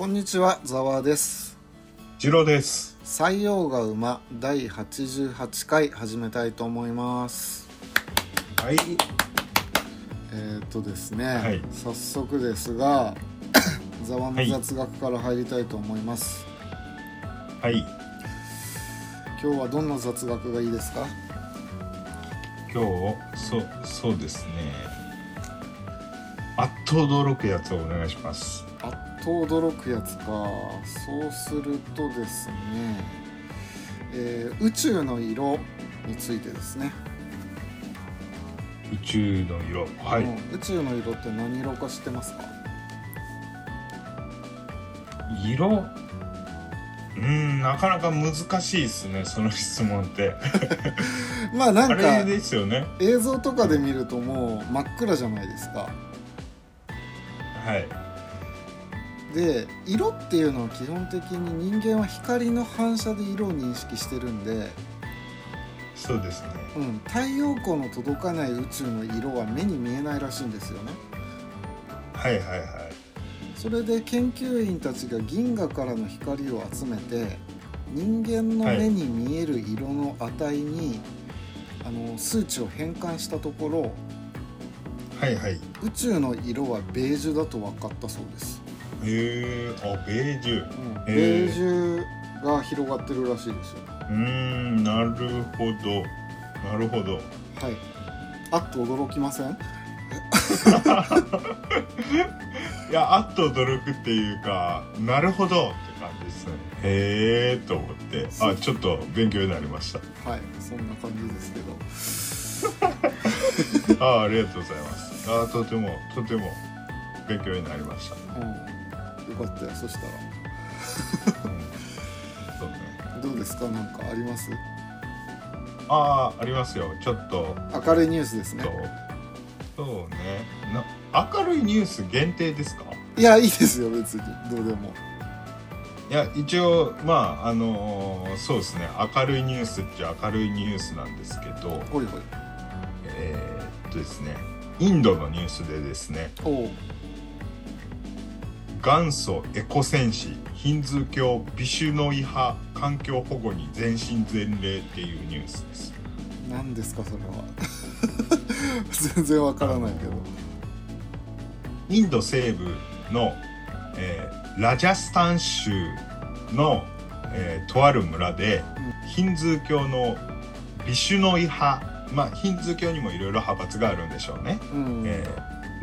こんにちは、ざわです。次郎です。採用が馬第88回始めたいと思います。はい。えー、っとですね、はい早速ですが、ざわの雑学から入りたいと思います。はい。今日はどんな雑学がいいですか？今日、そう、そうですね。あっと驚くやつをお願いします。と驚くやつか。そうするとですね、えー宇宙の色についてですね。宇宙の色。はい。うん宇宙の色って何色か知ってますか？色？うん、なかなか難しいですね。その質問って。まあなんあれかですよね。映像とかで見るともう真っ暗じゃないですかはい。で色っていうのは基本的に人間は光の反射で色を認識してるんで、そうですね。うん、太陽光の届かない宇宙の色は目に見えないらしいんですよねはいはいはい。それで研究員たちが銀河からの光を集めて人間の目に見える色の値に、あの数値を変換したところはいはい。宇宙の色はベージュだと分かったそうですへえあ、ベージュ。うん。へベーージュが広がってるらしいですよ。うーん、なるほど。なるほど。はい。あっと驚きません？いやあっと驚くっていうかなるほどって感じですね。へえと思って。あちょっと勉強になりましはい。そんな感じですけど。た あありがとうございます。あとてもとても勉強になりました、うんよかったよそしたら。うん、どうですか？なんかあります？ああありますよ。ちょっと。明るいニュースですね。そうね。な明るいニュース限定ですか？いやいいですよ別に。どうでも。いや一応まああのーそうですね。明るいニュースっちゃ明るいニュースなんですけど。ほいほい。えーっとですね。インドのニュースでですね元祖エコ戦士ヒンズー教ビシュノイ派環境保護に全身全霊っていうニュースです。何ですかそれは。全然わからないけど。インド西部の、えーラジャスタン州の、えーとある村で、ヒンズー教のビシュノイ派まあヒンズー教にもいろいろ派閥があるんでしょうね、うん、え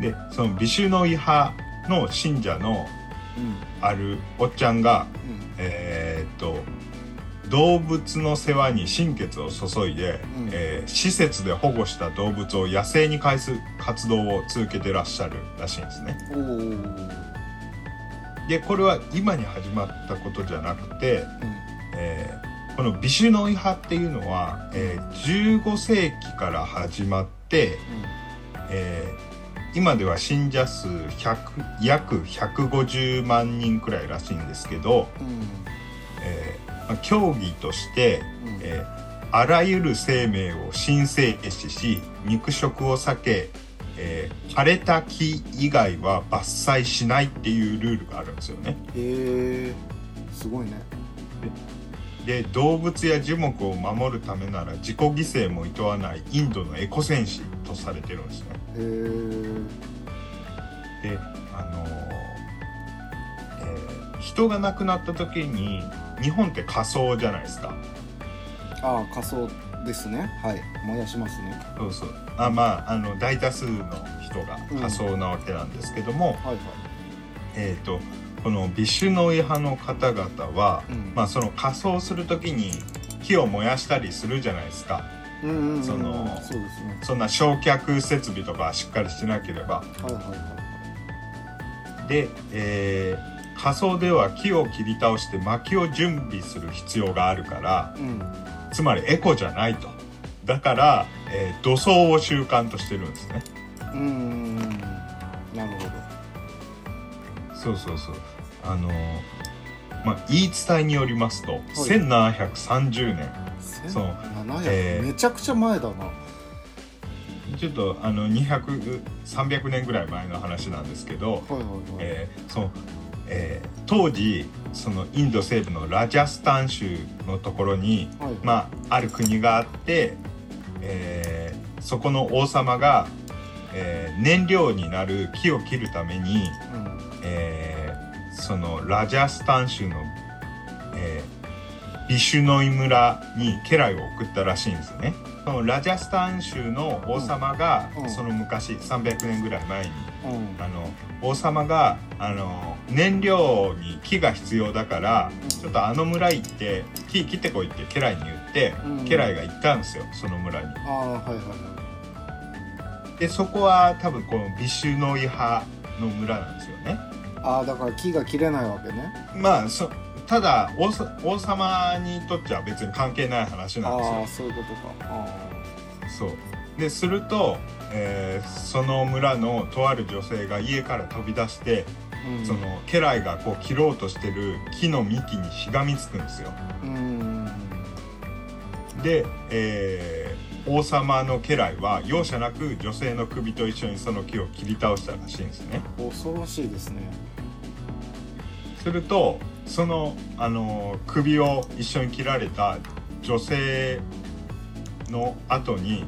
ーでそのビシュノイ派の信者のうん。あるおっちゃんがうん。えーっと動物の世話に心血を注いで、うん。えー施設で保護した動物を野生に返す活動を続けてらっしゃるらしいんですね。でこれは今に始まったことじゃなくて、うん。えーこのビシュノイ派っていうのは、えー15世紀から始まって、えー今では信者数100約150万人くらいらしいんですけど、うんえーまあ競技として、うんえーあらゆる生命を神聖視し肉食を避け、えー枯れた木以外は伐採しないっていうルールがあるんですよね。へえすごいねで動物や樹木を守るためなら自己犠牲も厭わないインドのエコ戦士とされてるんですね。であのーえー人が亡くなった時に日本って火葬じゃないですか。ああ仮装ですね。はい。燃やしますね。そうそう。あまああの大多数の人が火葬なわけなんですけども、はいはい。えー、とこのビシュノイ派の方々は、うん。まあ、その火葬する時に木を燃やしたりするじゃないですか。うんうんうんうんそのそうですね。そんな焼却設備とかしっかりしてなければ。はいはいはい。で、えー火葬では木を切り倒して薪を準備する必要があるからうん。つまりエコじゃないと。だから、えー土葬を習慣としてるんですね。うんなるほど。そうそうそう。あのーまあ言い伝えによりますと、1730年そう。1700、えー。めちゃくちゃ前だな。ちょっとあの200300年ぐらい前の話なんですけど、はいはいはい、えーその、えー当時そのインド西部のラジャスタン州のところに、はい。まあ、ある国があって、えーそこの王様が、えー燃料になる木を切るために、うん。えーそのラジャスタン州の、えービシュノイ村に家来を送ったらしいんですよね。そのラジャスタン州の王様が、うん。うん。その昔300年ぐらい前にうん。あの王様があの燃料に木が必要だからうん。ちょっとあの村行って木切ってこいって家来に言って、うん。家来が行ったんですよその村に。ああはいはいはい。でそこは多分このビシュノイ派の村なんですよね。ああだから木が切れないわけね。まあそただ王さ王様にとっちゃ別に関係ない話なんですよああ。そういうことかあそうですると、えーその村のとある女性が家から飛び出して、あうんその家来がこう切ろうとしてる木の幹にしがみつくんですよ。うんで、えー王様の家来は容赦なく女性の首と一緒にその木を切り倒したらしいんですね。恐ろしいですねするとその、あのー首を一緒に切られた女性の後に、う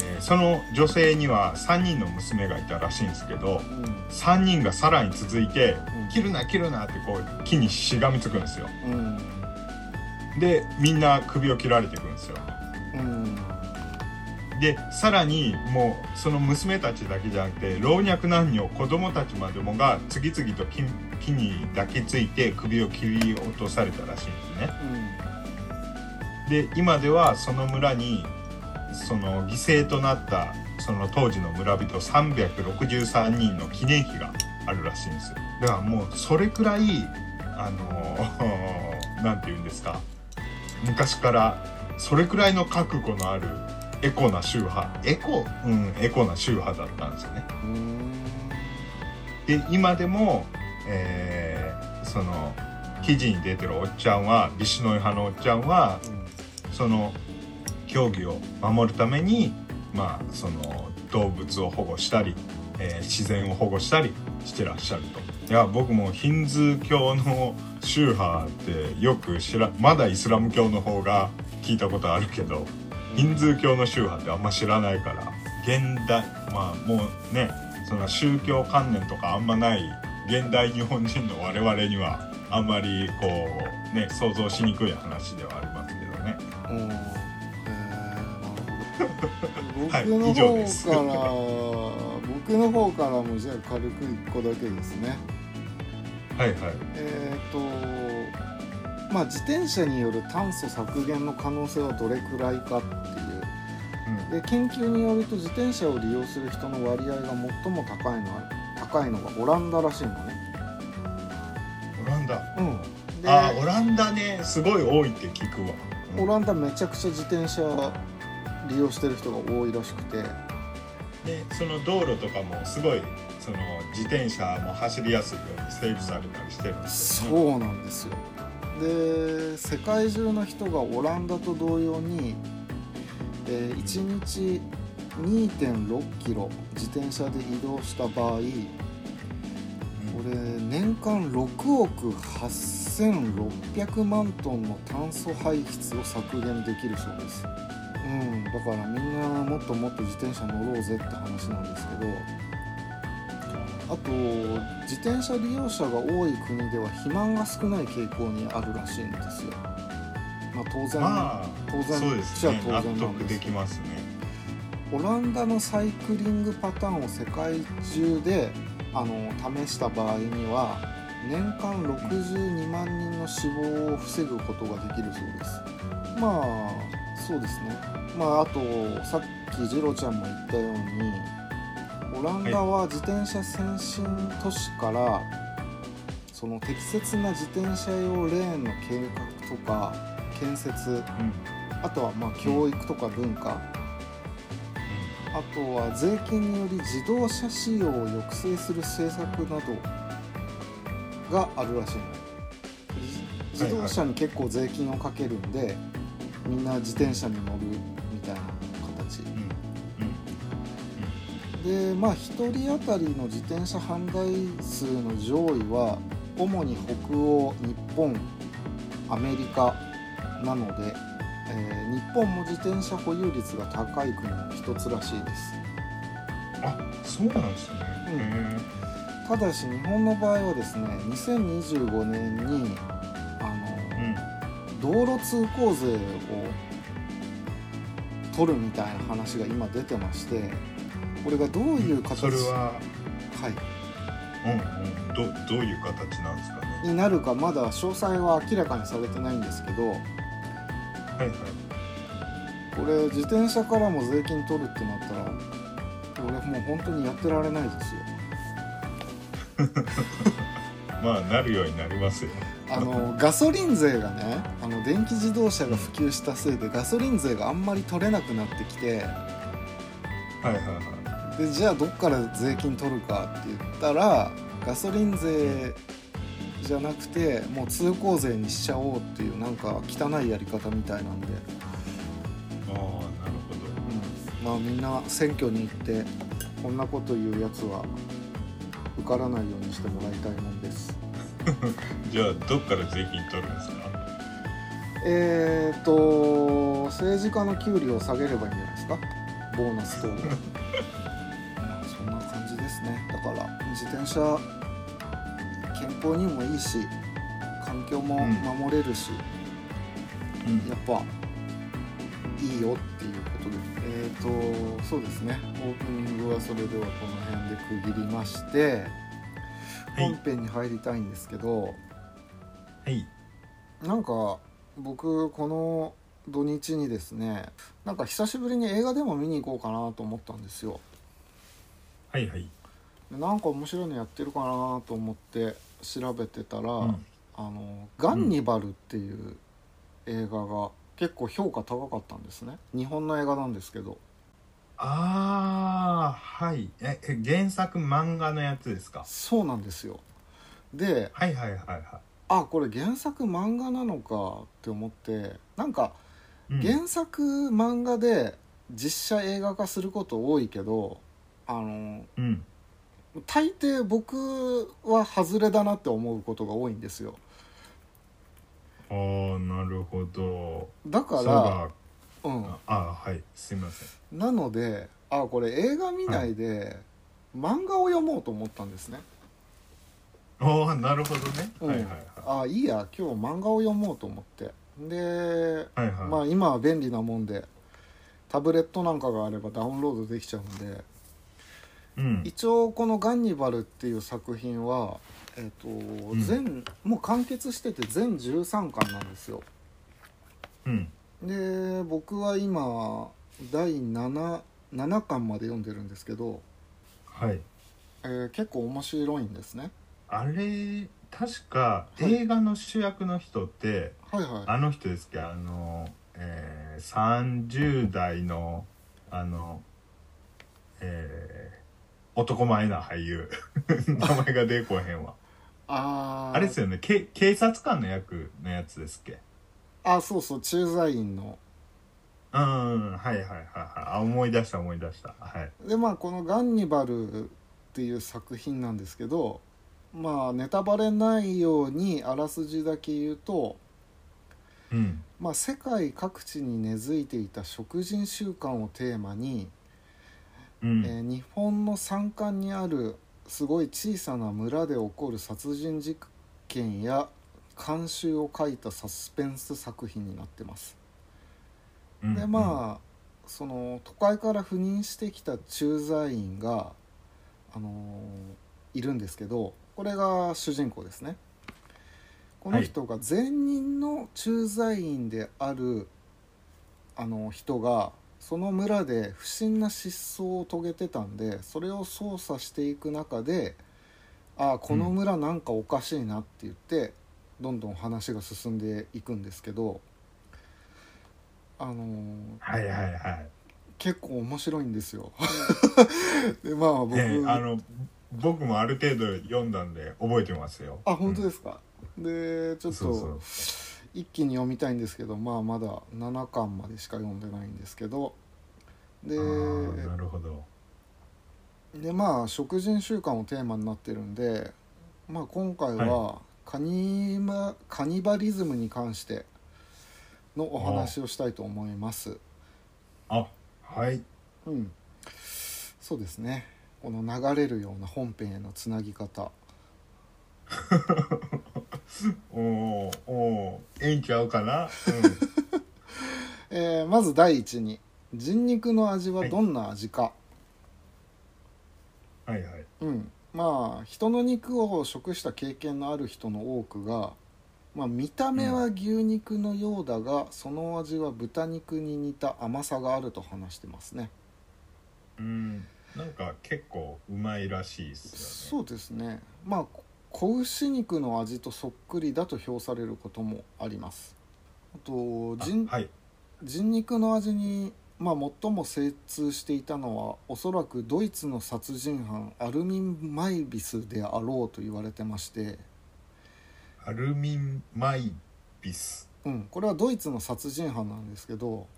えーその女性には3人の娘がいたらしいんですけどんうん。3人がさらに続いてうん「切るな切るな」ってこう木にしがみつくんですよ。うん。でみんな首を切られていくんですよ。うんでさらにもうその娘たちだけじゃなくて老若男女子供たちまでもが次々と木木に抱きついて首を切り落とされたらしいんですね。で今ではその村にその犠牲となったその当時の村人363人の記念碑があるらしいんですよ。だからもうそれくらいあの なんて言うんですか。昔からそれくらいの覚悟のあるエコな宗派。エコ？うんエコな宗派だったんですよね。で今でも、えーその記事に出てるおっちゃんはビシュノイ派のおっちゃんはその競技を守るために、まあ、その動物を保護したり、えー自然を保護したりしてらっしゃると。いや僕もヒンズー教の宗派ってよく知らまだイスラム教の方が聞いたことあるけどヒンズー教の宗派ってあんま知らないから現代まあもうねその宗教観念とかあんまない現代日本人の我々にはあんまりこうね想像しにくい話ではありますけどね。うんへえなはいるほど 僕の方から、僕の方からもじゃあ軽く一個だけですねはいはい。えっ、とまあ自転車による炭素削減の可能性はどれくらいかっていううんで研究によると自転車を利用する人の割合が最も高いのは高いのがオランダらしいのね。オランダ。うん、であーオランダねすごい多いって聞くわ。うんオランダめちゃくちゃ自転車利用してる人が多いらしくてでその道路とかもすごいその自転車も走りやすいように整備されたりしてるんですよ、ね。そうなんですよで世界中の人がオランダと同様に、えー1日2.6キロ自転車で移動した場合これ年間6億8600万トンの炭素排出を削減できるそうです。うんだからみんなもっともっと自転車乗ろうぜって話なんですけどあと自転車利用者が多い国では肥満が少ない傾向にあるらしいんですよ。まあ当然、まあ当然そうですじゃあね納当然なん得ですできますね。オランダのサイクリングパターンを世界中であの試した場合には年間62万人の死亡を防ぐことができるそうです。まあそうですね。まああとさっきジロちゃんも言ったようにオランダは自転車先進都市からその適切な自転車用レーンの計画とか建設うん。あとはまあ教育とか文化、あとは税金により自動車使用を抑制する政策などがあるらしい。自動車に結構税金をかけるんでみんな自転車に乗るでまあ1人当たりの自転車販売数の上位は主に北欧日本アメリカなので、えー日本も自転車保有率が高い国の一つらしいです。あそうなんですね、うん。へただし日本の場合はですね2025年にあえの道路通行税を取るみたいな話が今出てましてこれがどういう形？それははい。うんうんどどういう形なんですかね？になるかまだ詳細は明らかにされてないんですけどはいはい。これ自転車からも税金取るってなったら俺もう本当にやってられないですよ。まあなるようになりますよ。あのガソリン税がねあの電気自動車が普及したせいでガソリン税があんまり取れなくなってきてはいはいはでじゃあどっから税金取るかって言ったらガソリン税じゃなくてもう通行税にしちゃおうっていうなんか汚いやり方みたいなんで、いああなるほうん、まあみんな選挙に行ってこんなこと言うやつは受からないようにしてもらいたいもんです。ど じゃあどっから税金取るんですか？えーと政治家の給料を下げればいいんじゃないですか？ボーナス等で から。自転車健康にもいいし環境も守れるし、うん。やっぱいいよっていうことで。えーとそうですね。オープニングはそれではこの辺で区切りましてはい。本編に入りたいんですけど、はい。なんか僕この土日にですねなんか久しぶりに映画でも見に行こうかなと思ったんですよ。はいはい。でなんか面白いのやってるかなと思って調べてたら、うん。あのガンニバルっていう映画が結構評価高かったんですね。日本の映画なんですけど。ああはい。ええ原作漫画のやつですか？そうなんですよ。ではいはいはいはい。あこれ原作漫画なのかって思ってなんかうん。原作漫画で実写映画化すること多いけどあのうん大抵僕は外れだなって思うことが多いんですよ。ああなるほど。だからがうん。ああはい。すいません。なのであこれ映画見ないで、漫画を読もうと思ったんですね、ああなるほどね、うん。はいはいあいいや今日漫画を読もうと思って。で、はいはいはい。まあ今は便利なもんでタブレットなんかがあればダウンロードできちゃうんでうん。一応この「ガンニバル」っていう作品はえっ、と、ん。全もう完結してて全13巻なんですよ。うん。で僕は今第 7, 7巻まで読んでるんですけど、はい。えー結構面白いんですね。あれ確かはい。映画の主役の人って、はいはい。あの人ですっけ？あの、えー、30代のあのえー、男前な俳優。名前が出てこへんわ。あー。あれですよね。け警察官の役のやつですっけ？あそうそう。駐在員の。うんはいはいはいはい。あ思い出した思い出した。はい。でまあこの「ガンニバル」っていう作品なんですけどまあネタバレないようにあらすじだけ言うと、うん。まあ、世界各地に根付いていた食人習慣をテーマに、うん、えー日本の山間にあるすごい小さな村で起こる殺人事件や監修を書いたサスペンス作品になってます。うん。でまあその都会から赴任してきた駐在員が、あのーいるんですけどこれが主人公ですね。この人が前任の駐在員であるあの人がその村で不審な失踪を遂げてたんでそれを捜査していく中でああこの村なんかおかしいなって言って、どんどん話が進んでいくんですけどあのーはいはいはい。結構面白いんですよ。でまあ僕、えーあの僕もある程度読んだんで覚えてますよ。あ本当ですか、でちょっそうそう。と一気に読みたいんですけどまあまだ7巻までしか読んでないんですけど。でなるほど。でまあ食人習慣をテーマになってるんで、まあ、今回はカニマカニバリズムに関してのお話をしたいと思います。あはい。うん。そうですね。この流れるような本編へのつなぎ方 おおええんちゃうかな、えーまず第一に人肉の味はどんな味か、うん、はいはい。うん。まあ人の肉を食した経験のある人の多くが、まあ、見た目は牛肉のようだが、その味は豚肉に似た甘さがあると話してますね。うん。なんか結構うまいらしいっすよね。そうですね。まあ子牛肉の味とそっくりだと評されることもあります。あと人あはい。人肉の味に、まあ、最も精通していたのはおそらくドイツの殺人犯アルミン・マイビスであろうと言われてまして、アルミンマイビス。うん、これはドイツの殺人犯なんですけど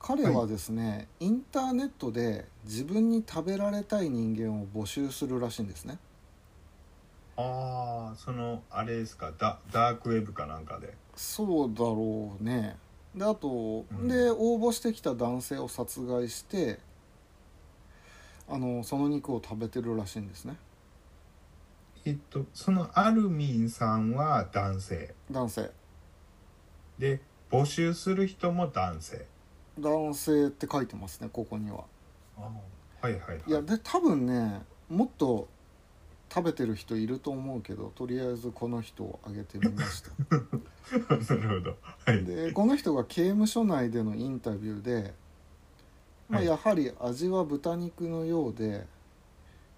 彼はですね、インターネットで自分に食べられたい人間を募集するらしいんですねああそのあれですか？ダダークウェブかなんかで。そうだろうね。であと、うん。で応募してきた男性を殺害してあのその肉を食べてるらしいんですね。えっとそのアルミンさんは男性。男性。で募集する人も男性。男性って書いてますねここには。あはいはいはい。いやで多分ねもっと食べてる人いると思うけどとりあえずこの人を挙げてみました。なるほど。はい。でこの人が刑務所内でのインタビューで、まあ、はい。やはり味は豚肉のようで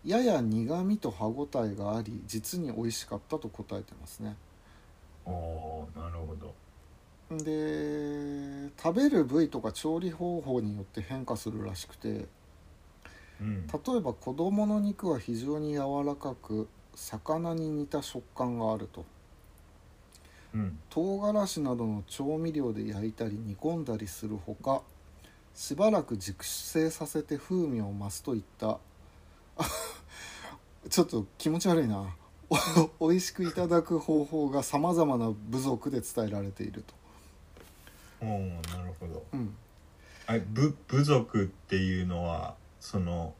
やや苦みと歯ごたえがあり実に美味しかったと答えてますね。おおーなるほど。で食べる部位とか調理方法によって変化するらしくてうん。例えば子供の肉は非常に柔らかく魚に似た食感があると。うん。唐辛子などの調味料で焼いたり煮込んだりするほかしばらく熟成させて風味を増すといったあ ちょっと気持ち悪いな。お 美味しくいただく方法がさまざまな部族で伝えられていると、おおなるほど。うん、あ部部族っていうのはその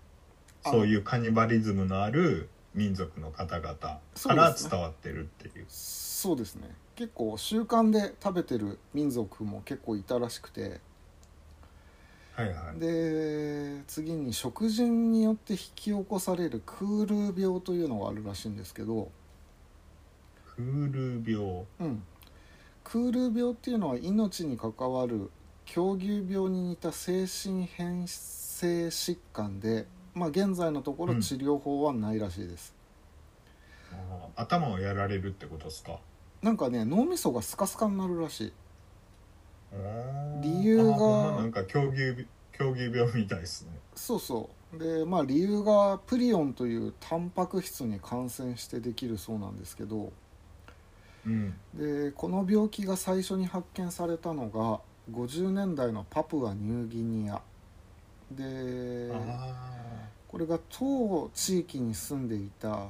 あそういうカニバリズムのある民族の方々から伝わってるっていう。そうですね。結構習慣で食べてる民族も結構いたらしくて。はいはい。で次に食事によって引き起こされるクール病というのがあるらしいんですけど、クール病。うん、クール病っていうのは命に関わる狂牛病に似た精神変性疾患で、まあ、現在のところうん。治療法はないらしいです、あー頭をやられるってことですか？なんかね脳みそがスカスカになるらしい。理由がなんか狂牛狂牛病みたいですね。そうそう。でまあ理由がプリオンというタンパク質に感染してできるそうなんですけどうん。でこの病気が最初に発見されたのが50年代のパプアニューギニアであこれが当地域に住んでいた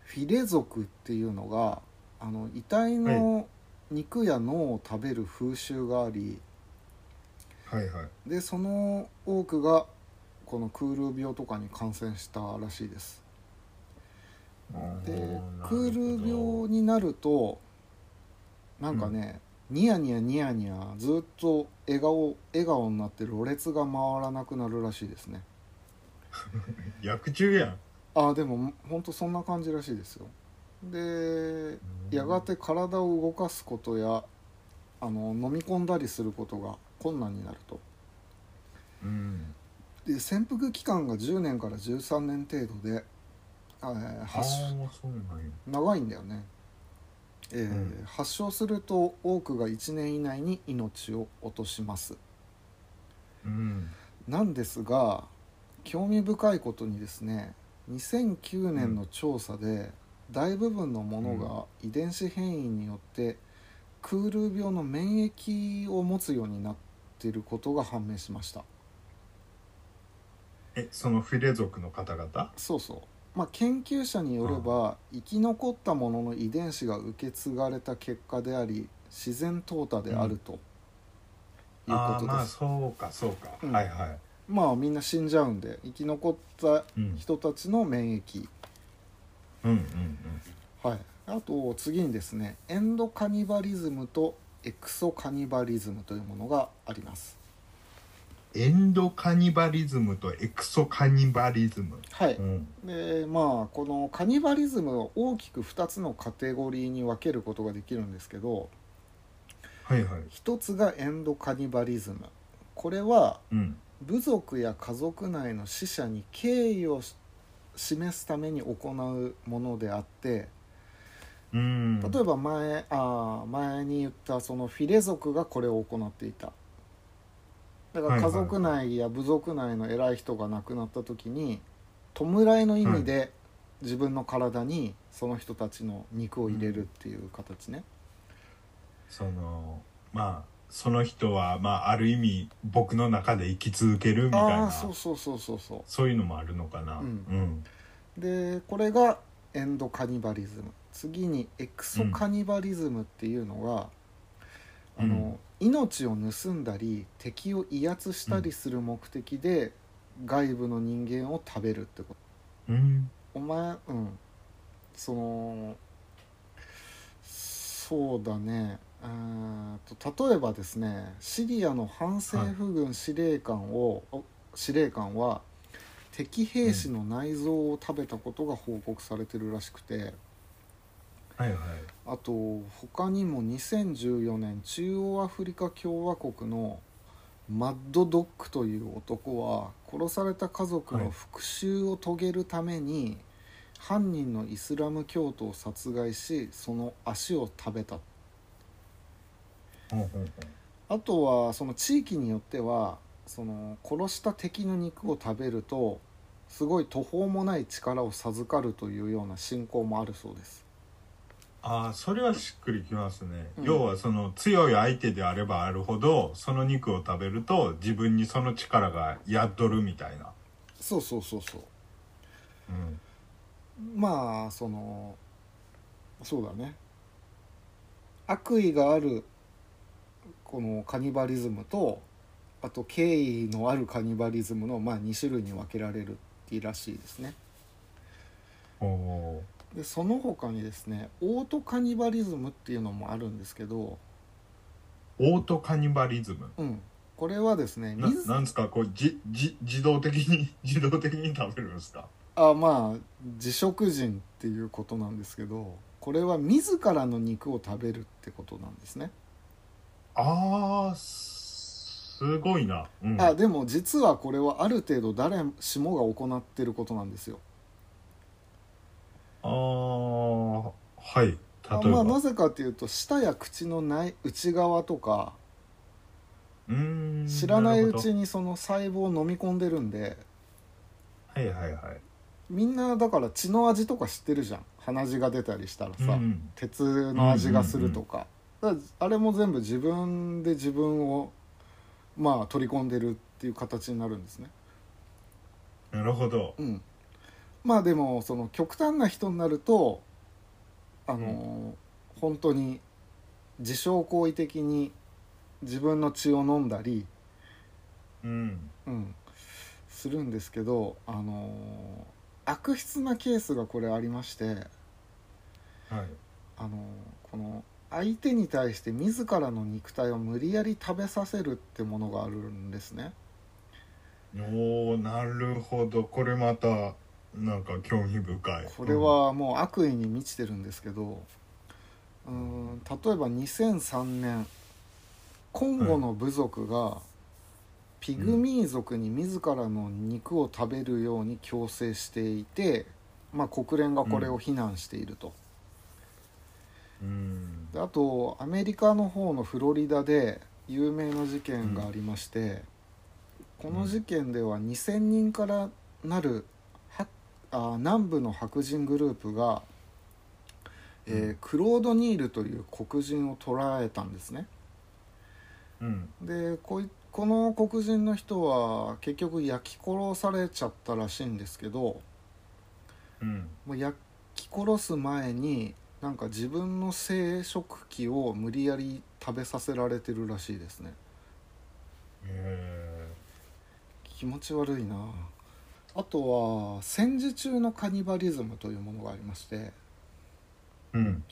フィレ族っていうのがあの遺体の肉や脳を食べる風習がありあはいはい。でその多くがこのクール病とかに感染したらしいです。でクール病になるとなんかね、ニヤニヤニヤニヤずっと笑顔笑顔になってろれつが回らなくなるらしいですね。薬中やん。ああでもほんとそんな感じらしいですよ。でやがて体を動かすことやあの飲み込んだりすることが困難になると。うん。で潜伏期間が10年から13年程度で、えー発長いんだよね、えーうん。発症すると多くが1年以内に命を落とします。うん。なんですが興味深いことにですね2009年の調査で大部分のものが遺伝子変異によってクール病の免疫を持つようになっていることが判明しました。えそのフィレ族の方々？そうそまあ、研究者によれば生き残ったものの遺伝子が受け継がれた結果であり自然淘汰であるというああまあことです、そうかそうか、うん。はいはい。まあみんな死んじゃうんで生き残ったうん人たちの免疫、うんうんはい、あと次にですねエンドカニバリズムとエクソカニバリズムというものがあります。うんエンドカニバリズムとエクソカニバリズム、はい。うん、でまあこのカニバリズムを大きく2つのカテゴリーに分けることができるんですけどはいはい。一つがエンドカニバリズム。これはうん。部族や家族内の死者に敬意をし示すために行うものであってうん。例えば前あー前に言ったそのフィレ族がこれを行っていただから家族内や部族内の偉い人が亡くなった時に弔いの意味で自分の体にその人たちの肉を入れるっていう形ね、そのまあその人はまあある意味僕の中で生き続けるみたいあな。あそうそうそうそうそう。そういうのもあるのかな。うん。うん。でこれがエンドカニバリズム。次にエクソカニバリズムっていうのが、うんあの命を盗んだり敵を威圧したりする目的で、外部の人間を食べるってこと。うん。お前うん。そのそうだね。と例えばですねシリアの反政府軍司令官を、お司令官は敵兵士の内臓を食べたことが報告されてるらしくて、はいはい。あと他にも2014年中央アフリカ共和国のマッドドッグという男は殺された家族の復讐を遂げるために、犯人のイスラム教徒を殺害しその足を食べた。う。あとはその地域によってはその殺した敵の肉を食べるとすごい途方もない力を授かるというような信仰もあるそうですああそれはしっくりきますね、うん。要はその強い相手であればあるほどその肉を食べると自分にその力が宿るみたいな、そうそうそうそう。うん、まあそのそうだね。悪意があるこのカニバリズムとあと敬意のあるカニバリズムの、まあ、2種類に分けられるっていうらしいですね。おーでその他にですねオートカニバリズムっていうのもあるんですけど、オートカニバリズム？うん、これはですねな自なんですか？こうじじ自動的に 自動的に食べるんですか？あまあ自食人っていうことなんですけどこれは自らの肉を食べるってことなんですね。ああすごいな、うん、あでも実はこれはある程度誰しもが行ってることなんですよ。あーはい。例えあば、まあなぜかというと舌や口の内内側とかうーん知らないうちににその細胞を飲み込んでるんではいはいはい。みんなだから血の味とか知ってるじゃん。鼻血が出たりしたらさ、うん鉄の味がするとか,、あれも全部自分で自分をまあ取り込んでるっていう形になるんですね。なるほど。うん、まあでもその極端な人になるとあのー本当に自傷行為的に自分の血を飲んだり、うん。うん、するんですけど、あのー悪質なケースがこれありまして、はい。あのーこの相手に対して自らの肉体を無理やり食べさせるってものがあるんですね。おーなるほど。これまたなんか興味深い。これはもう悪意に満ちてるんですけどうーん例えば2003年コンゴの部族がピグミー族に自らの肉を食べるように強制していて、まあ、国連がこれを非難していると。うん。であとアメリカの方のフロリダで有名な事件がありまして、この事件では2,000人からなるはあ南部の白人グループが、えーうん。クロード・ニールという黒人を捕らえたんですね。うん。でこいこの黒人の人は結局焼き殺されちゃったらしいんですけど、うん。もう焼き殺す前になんか自分の生殖器を無理やり食べさせられてるらしいですね。へ気持ち悪いなあとは戦時中のカニバリズムというものがありましてーうん。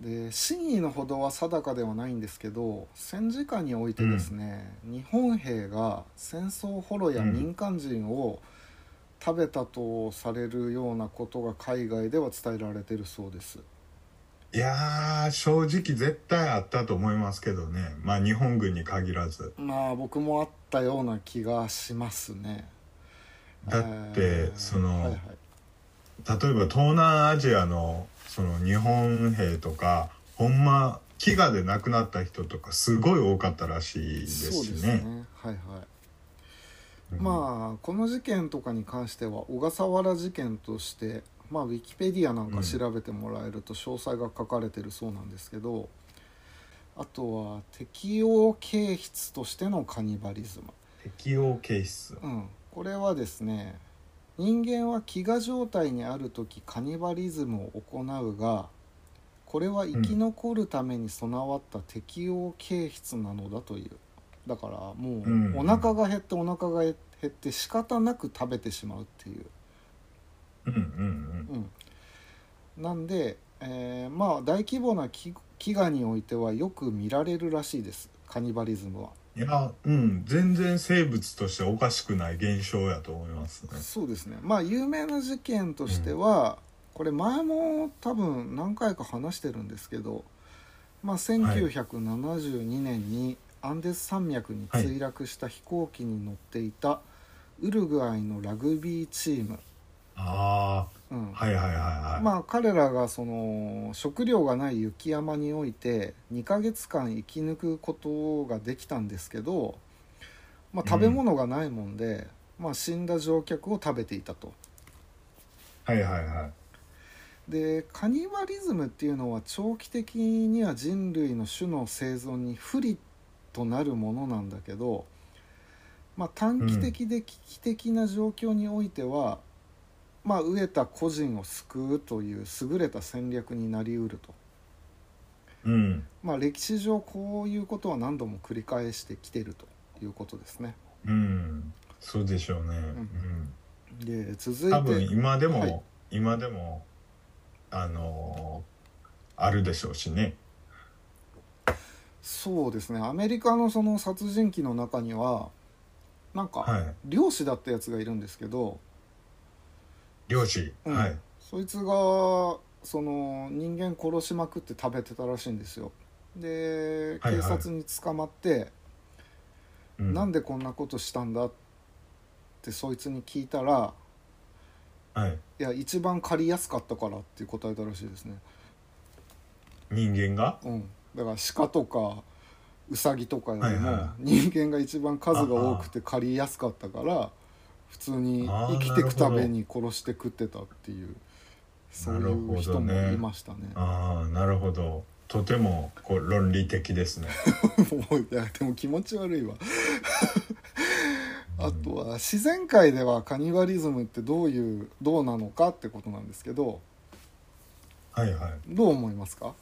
で真意のほどは定かではないんですけど戦時下においてですね、日本兵が戦争捕虜や民間人を食べたとされるようなことが海外では伝えられてるそうです。いやー正直絶対あったと思いますけどね。まあ日本軍に限らず。まあ僕もあったような気がしますねだって、えー。その、はいはい。例えば東南アジアのその日本兵とかほんま飢餓で亡くなった人とかすごい多かったらしいですそうしですね。はいはい。うん。まあこの事件とかに関しては小笠原事件としてまあウィキペディアなんか調べてもらえると詳細が書かれてるそうなんですけど、あとは適応形質としてのカニバリズム、適応形質うん、これはですね人間は飢餓状態にある時カニバリズムを行うがこれは生き残るために備わった適応形質なのだという。だからもうお腹が減ってお腹が減って仕方なく食べてしまうっていう、うんうんうん、なんで、えーまあ大規模な飢飢餓においてはよく見られるらしいですカニバリズムは。いやうん全然生物としておかしくない現象やと思いますね。そうですね。まあ有名な事件としては、これ前も多分何回か話してるんですけど、まあ、1972年にアンデス山脈に墜落した飛行機に乗っていたウルグアイのラグビーチーム、あうんあはいはいはいはい、まあ彼らがその食料がない雪山において2ヶ月間生き抜くことができたんですけど、まあ、食べ物がないもんで、まあ、死んだ乗客を食べていたと。はいはいはい。でカニバリズムっていうのは長期的には人類の種の生存に不利となるものなんだけど、まあ、短期的で危機的な状況においては、まあ、飢えた個人を救うという優れた戦略になりうると、うん。まあ、歴史上こういうことは何度も繰り返してきてるということですね。うん。そうでしょうね、うん。で続い多分て今でも、はい。今でもあのーあるでしょうしね。そうですね。アメリカのその殺人鬼の中にはなんか、はい。漁師だったやつがいるんですけど、漁師、うん。はい。そいつがその人間殺しまくって食べてたらしいんですよ。ではいはい。警察に捕まって、うん。なんでこんなことしたんだってそいつに聞いたらはい。いや一番借りやすかったからって答えたらしいですね、人間が？うん、だから鹿とかウサギとかよりもはいは人間が一番数が多くて借りやすかったから普通に生きていくために殺して食ってたっていうそういう人もいましたね。ああなるほど。とてもこう論理的ですね。もういやでも気持ち悪いわ。あとは自然界ではカニバリズムってどういうどうなのかってことなんですけどはいはい。どう思いますか？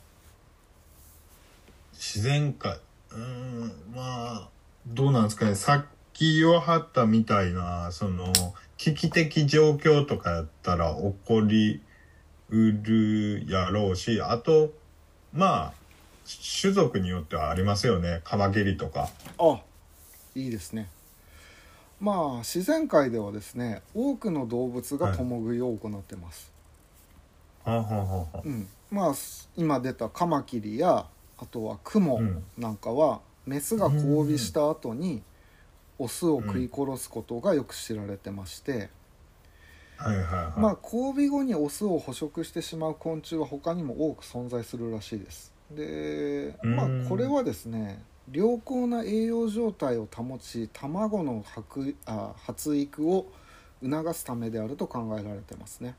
自然界うーんまあどうなんですかね。さっき言わはったみたいなその危機的状況とかやったら起こりうるやろうしあとまあ種族によってはありますよね。カマキリとか。あいいですね。まあ自然界ではですね多くの動物が共食いを行ってます、はあはあはうん、まあ今出たカマキリやあとはクモうんなんかは、メスが交尾した後にオスを食い殺すことがよく知られてまして、はいはいはい、まあ交尾後にオスを捕食してしまう昆虫は他にも多く存在するらしいです。でまあうんこれはですね良好な栄養状態を保ち卵の発あ発育を促すためであると考えられてますね。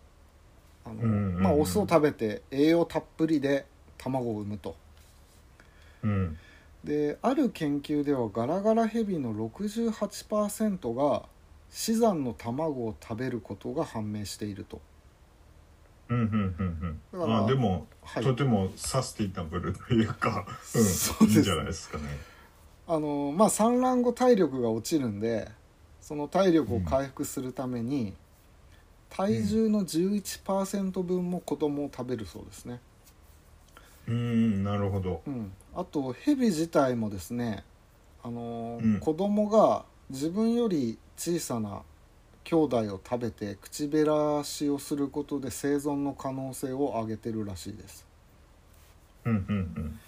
あの、うんうんうん。まあオスを食べて栄養たっぷりで卵を産むと。うんである研究ではガラガラヘビの68%が死産の卵を食べることが判明していると。うんうんうんだからうんあでも、はい。とてもサスティナブルというか、うん、そうです。いいんじゃないですかね。あのまあ産卵後体力が落ちるんでその体力を回復するために、体重の11%分も子供を食べるそうですね、うんなるほど。うん、あとヘビ自体もですねあの、うん。子供が自分より小さな兄弟を食べて口減らしをすることで生存の可能性を上げてるらしいです。うんうん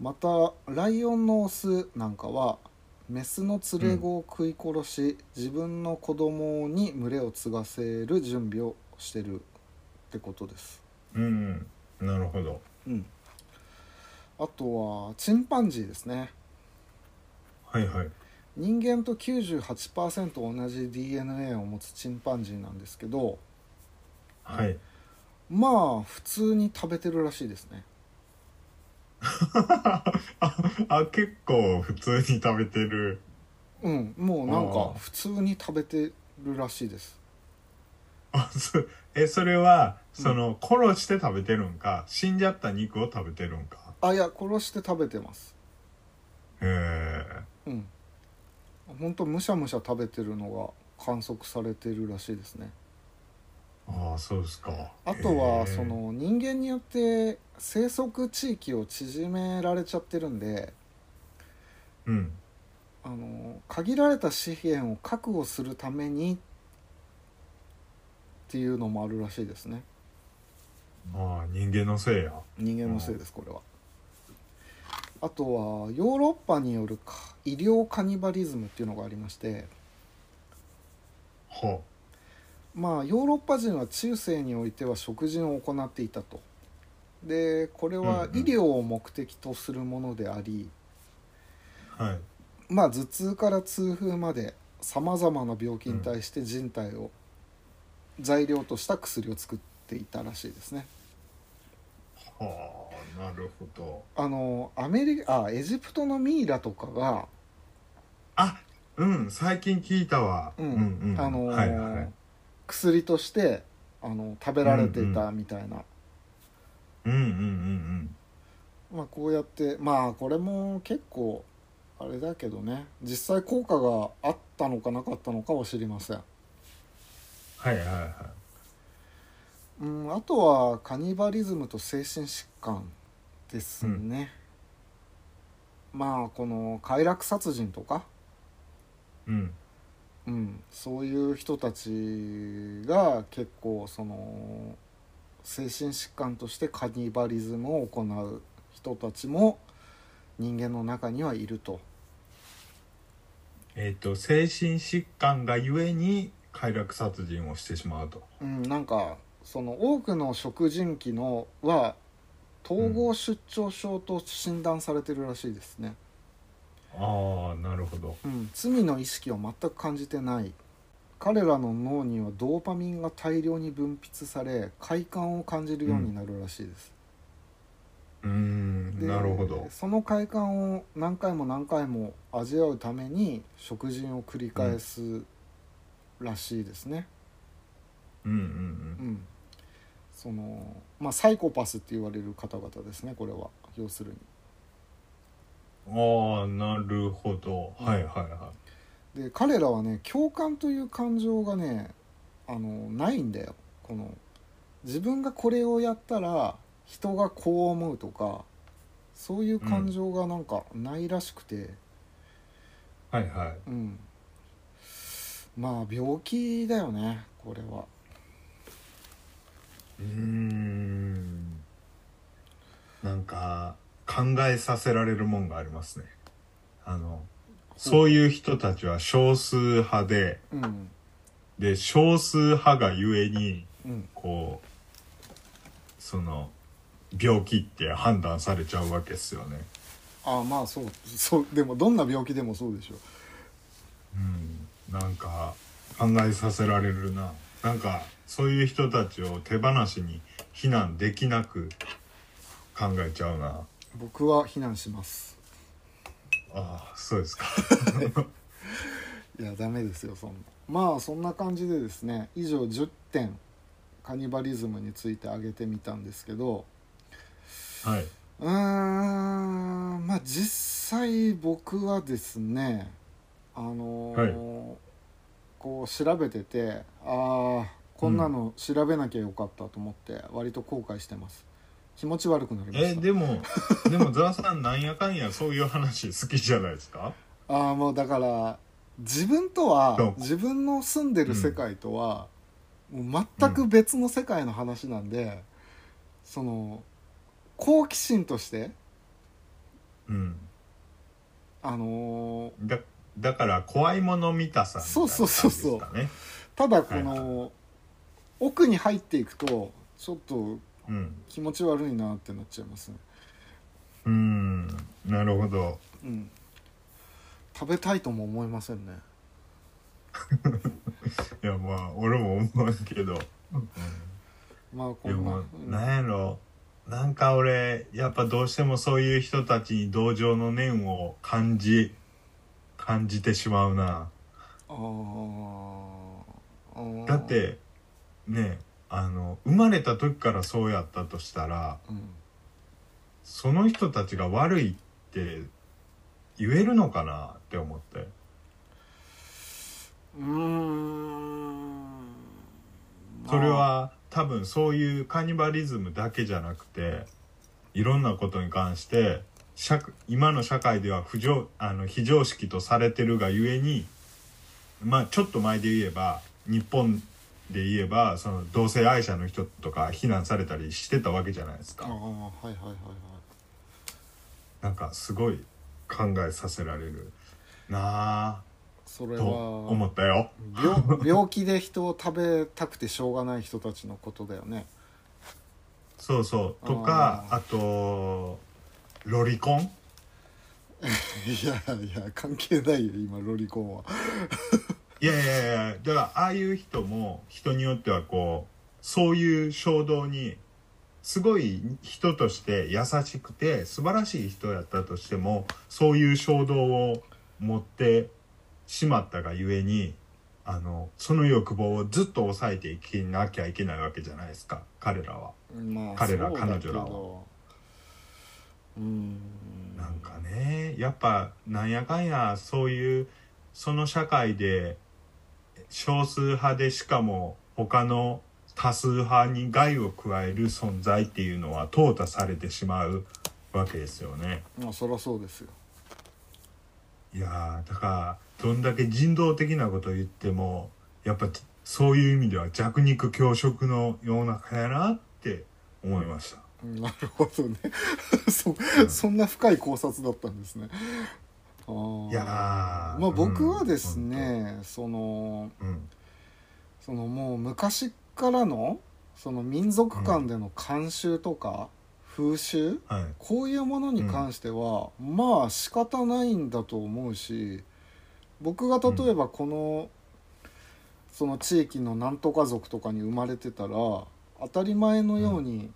またライオンのオスなんかはメスの連れ子を食い殺し、自分の子供に群れを継がせる準備をしてるってことです、うんうんうん。なるほど。うん、あとはチンパンジーですね。はいはい。人間と98%同じ DNA を持つチンパンジーなんですけどはい。まあ普通に食べてるらしいですね。ああ結構普通に食べてる。うんもうなんか普通に食べてるらしいです。あそえそれはうん。その、殺して食べてるんか死んじゃった肉を食べてるんかあいや殺して食べてます。へえうん。ほんとむしゃむしゃ食べてるのが観測されてるらしいですね。ああそうですか。あとはその人間によって生息地域を縮められちゃってるんでうん。あの限られた資源を確保するためにっていうのもあるらしいですね。ああ人間のせいや。人間のせいですこれはあとはヨーロッパによるか医療カニバリズムっていうのがありましてはまあヨーロッパ人は中世においては食事を行っていたと。でこれはうんうん。医療を目的とするものであり、はい。まあ頭痛から痛風までさまざまな病気に対して人体を材料とした薬を作っていたらしいですね。はあなるほど。あのアメリカあエジプトのミイラとかがあうん最近聞いたわ。うん。うんうん。あのーはいはい。薬としてあの食べられていたみたいな、うんうんうん。まあこうやってまあこれも結構あれだけどね。実際効果があったのかなかったのかは知りません、はいはいはい。うん、あとはカニバリズムと精神疾患ですね、まあこの快楽殺人とか、うん。うん、そういう人たちが結構その精神疾患としてカニバリズムを行う人たちも人間の中にはいると。えっ、と精神疾患がゆえに快楽殺人をしてしまうと。うん、なんかその多くの食人鬼のは統合失調症と診断されてるらしいですね、ああなるほど。うん、罪の意識を全く感じてない。彼らの脳にはドーパミンが大量に分泌され快感を感じるようになるらしいです、うーん。でなるほど。その快感を何回も何回も味わうために食人を繰り返すらしいですね、うん。うん。うん、そのまあサイコパスって言われる方々ですねこれは。要するに。うんああなるほど、うん。はいはいはで彼らはね共感という感情がねあのないんだよ。この自分がこれをやったら人がこう思うとかそういう感情がなんかないらしくて、いはいはい。うん。まあ病気だよねこれはうーん。なんか考えさせられるもんがありますね。あのそういう人たちは少数派でうん。で少数派がゆえにうん。こうその病気って判断されちゃうわけですよね。ああまあそうそうでもどんな病気でもそうでしょうん。なんか考えさせられるな。なんかそういう人たちを手放しに避難できなく考えちゃうな。僕は非難します。ああそうですか。いやダメですよそんな。まあそんな感じでですね以上10点カニバリズムについて挙げてみたんですけどはい。うーんまあ実際僕はですねあのーこう調べててああこんなの調べなきゃよかったと思って割と後悔してます。気持ち悪くなりました。えでもでもザワさんなんやかんやそういう話好きじゃないですか？ああもうだから自分とは自分の住んでる世界とは、もう全く別の世界の話なんで、その好奇心としてうん。あのーだだから怖いもの見たさみたいなそうそうそうそう。ただこの、奥に入っていくとちょっとうん。気持ち悪いなってなっちゃいますね。うん。なるほど。うん。食べたいとも思いませんね。いやまあ俺も思うけど、まあこんな。でもうんなんやろ。なんか俺やっぱどうしてもそういう人たちに同情の念を感じ感じてしまうな。あだってねあの生まれた時からそうやったとしたらうん。その人たちが悪いって言えるのかなって思って。うーん。それは多分そういうカニバリズムだけじゃなくていろんなことに関して社今の社会では不常あの非常識とされてるがゆえにまあちょっと前で言えば日本で言えばその同性愛者の人とか非難されたりしてたわけじゃないですか。ああはいはいはいはい。なんかすごい考えさせられるなあとそれは思ったよ。病 病気で人を食べたくてしょうがない人たちのことだよね。そうそう。とかああとロリコン？いやいや関係ないよ今ロリコンはいやいやいやだからああいう人も人によってはこうそういう衝動にすごい人として優しくて素晴らしい人やったとしてもそういう衝動を持ってしまったがゆえにあのその欲望をずっと抑えていきなきゃいけないわけじゃないですか彼らは。まあ彼ら彼女らは。うん。なんかねやっぱなんやかんやそういうその社会で少数派でしかも他の多数派に害を加える存在っていうのは淘汰されてしまうわけですよね。まあそりゃそうですよ。いやーだからどんだけ人道的なこと言ってもやっぱそういう意味では弱肉強食の世の中やなって思いました。なるほどね。そそんな深い考察だったんですねいやー。まあ僕はですね、そのうん。そのもう昔からのその民族間での慣習とか風習、はい。こういうものに関しては、まあ仕方ないんだと思うし僕が例えばこの、その地域のなんとか族とかに生まれてたら当たり前のように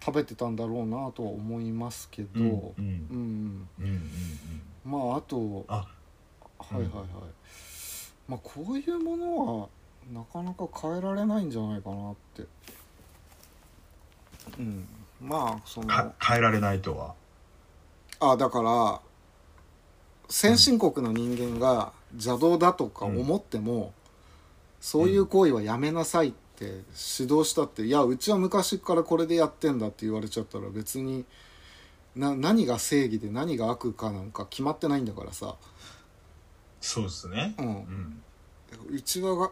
食べてたんだろうなとは思いますけど、うんうんうんうんうんまああとあはいはいはい、まあこういうものはなかなか変えられないんじゃないかなって。うん。まあそのか変えられないとは。あだから先進国の人間が邪道だとか思っても、そういう行為はやめなさいって指導したっていやうちは昔からこれでやってんだって言われちゃったら別にな何が正義で何が悪かなんか決まってないんだからさ、そうですね。うん。う、ん。うちはが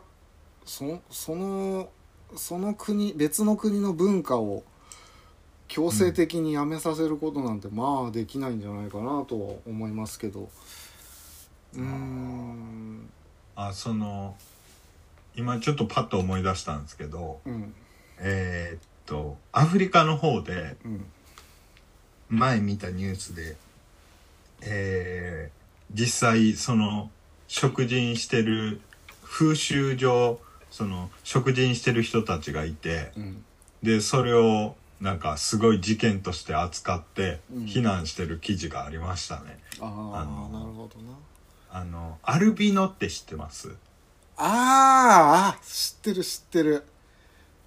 そそのその国別の国の文化を強制的にやめさせることなんて、まあできないんじゃないかなとは思いますけど。うー。ん。あその今ちょっとパッと思い出したんですけどうん。えーっとアフリカの方でうん前見たニュースでえー実際その食人してる風習上その食人してる人たちがいてうん。でそれをなんかすごい事件として扱ってうん。非難してる記事がありましたね。あああのなるほどな。あのアルビノって知ってます？あーあ知ってる知ってる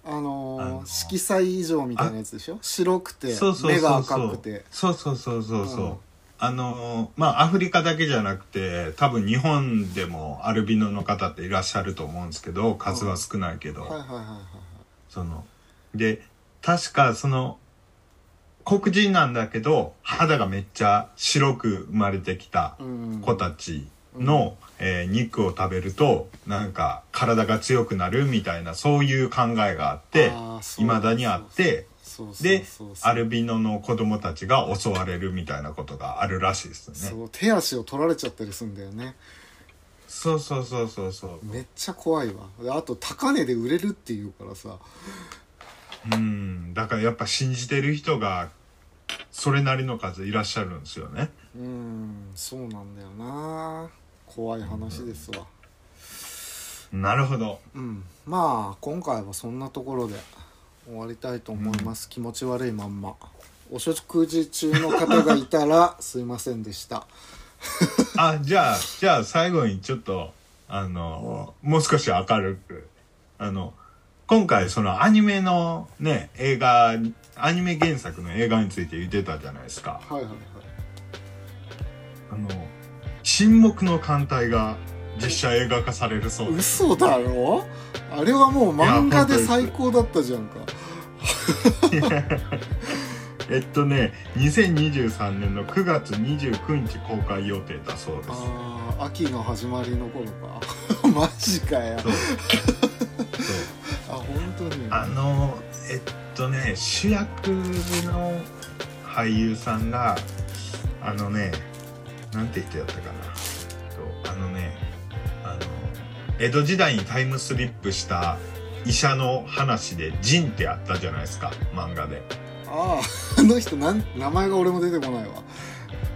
あのーあのー。色彩以上みたいなやつでしょ？白くて目が赤くて。そうそうそうそうそう、うん。あのーまあアフリカだけじゃなくて多分日本でもアルビノの方っていらっしゃると思うんですけど数は少ないけど、はいはいはいはい。そので確かその黒人なんだけど肌がめっちゃ白く生まれてきたうん。子たちの、えー肉を食べるとなんか体が強くなるみたいなそういう考えがあっていまだにあってでアルビノの子供たちが襲われるみたいなことがあるらしいですね。そう手足を取られちゃったりするんだよね。そうそうそうそうそう。めっちゃ怖いわ。であと高値で売れるっていうからさ。うん。だからやっぱ信じてる人がそれなりの数いらっしゃるんですよねうんそうなんだよな。怖い話ですわ。なるほど。うん。まあ今回はそんなところで終わりたいと思います、気持ち悪いまんま。お食事中の方がいたら すいませんでした。あじゃあじゃあ最後にちょっとあのもう少し明るく。あの今回そのアニメのね映画アニメ原作の映画について言ってたじゃないですか。はいはい。はいあの沈黙の艦隊が実写映画化されるそうです。嘘だろ？あれはもう漫画で最高だったじゃんか。えっとね2023年の9月29日公開予定だそうです。ああ秋の始まりの頃か。マジかよ。そうそう。あ本当に。あのえっとね主役の俳優さんがあのねなんて言ってやったかな。とあのねあの江戸時代にタイムスリップした医者の話で「ジン」ってあったじゃないですか漫画で。あああの人なん名前が俺も出てこないわ。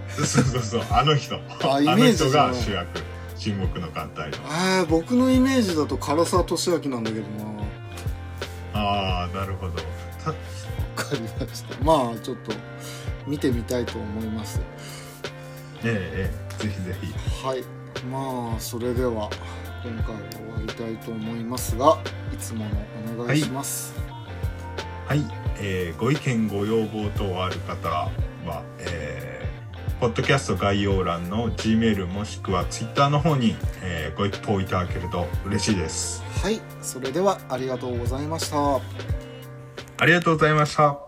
そうそうそうあの人。あイメあの人が主役沈黙の艦隊の。ああ僕のイメージだと唐沢俊明なんだけどな。ああなるほど。たわかりました。まあちょっと見てみたいと思いますええええ。ぜひぜひ。はい。まあそれでは今回は終わりたいと思いますがいつものお願いします、はい、えーご意見ご要望等ある方は、えーポッドキャスト概要欄の G メールもしくは Twitter の方に、えーご一報いただけると嬉しいです。はい。それではありがとうございました。ありがとうございました